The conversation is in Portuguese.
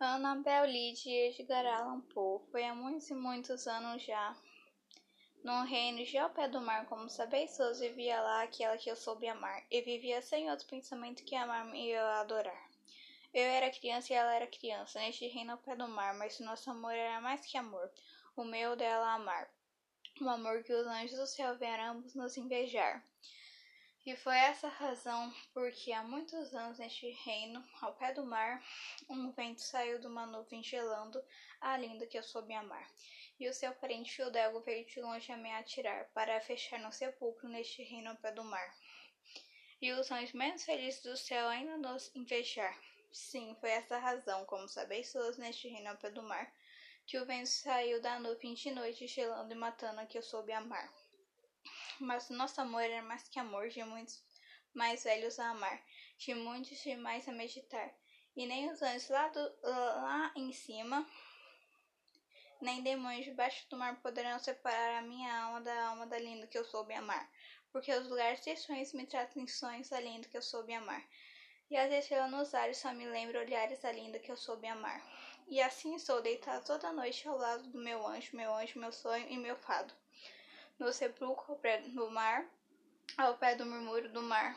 Annabel Lee de Edgar Allan Poe foi há muitos e muitos anos já. Num reino de ao pé do mar, como sabeis todos, vivia lá aquela que eu soube amar, e vivia sem outro pensamento que amar-me e eu adorar. Eu era criança e ela era criança, neste reino ao pé do mar, mas nosso amor era mais que amor, o meu dela amar. Um amor que os anjos do céu vieram ambos nos invejar. E foi essa razão porque há muitos anos neste reino, ao pé do mar, um vento saiu de uma nuvem gelando a linda que eu soube amar. E o seu parente Fildego veio de longe a me atirar, para fechar no sepulcro neste reino ao pé do mar. E os anjos menos felizes do céu ainda nos invejar. Sim, foi essa razão, como sabeis todos neste reino ao pé do mar, que o vento saiu da nuvem de noite gelando e matando a que eu soube amar. Mas nosso amor era mais que amor de muitos mais velhos a amar, de muitos demais a meditar. E nem os anjos lá, do, lá em cima, nem demônios debaixo do mar poderão separar a minha alma da alma da linda que eu soube amar, porque os lugares de sonhos me trazem sonhos da linda que eu soube amar. E as estrelas nos ares só me lembram olhares da linda que eu soube amar. E assim estou deitado toda noite ao lado do meu anjo, meu anjo, meu sonho e meu fado no sepulcro ao pé do mar, ao pé do murmúrio do mar.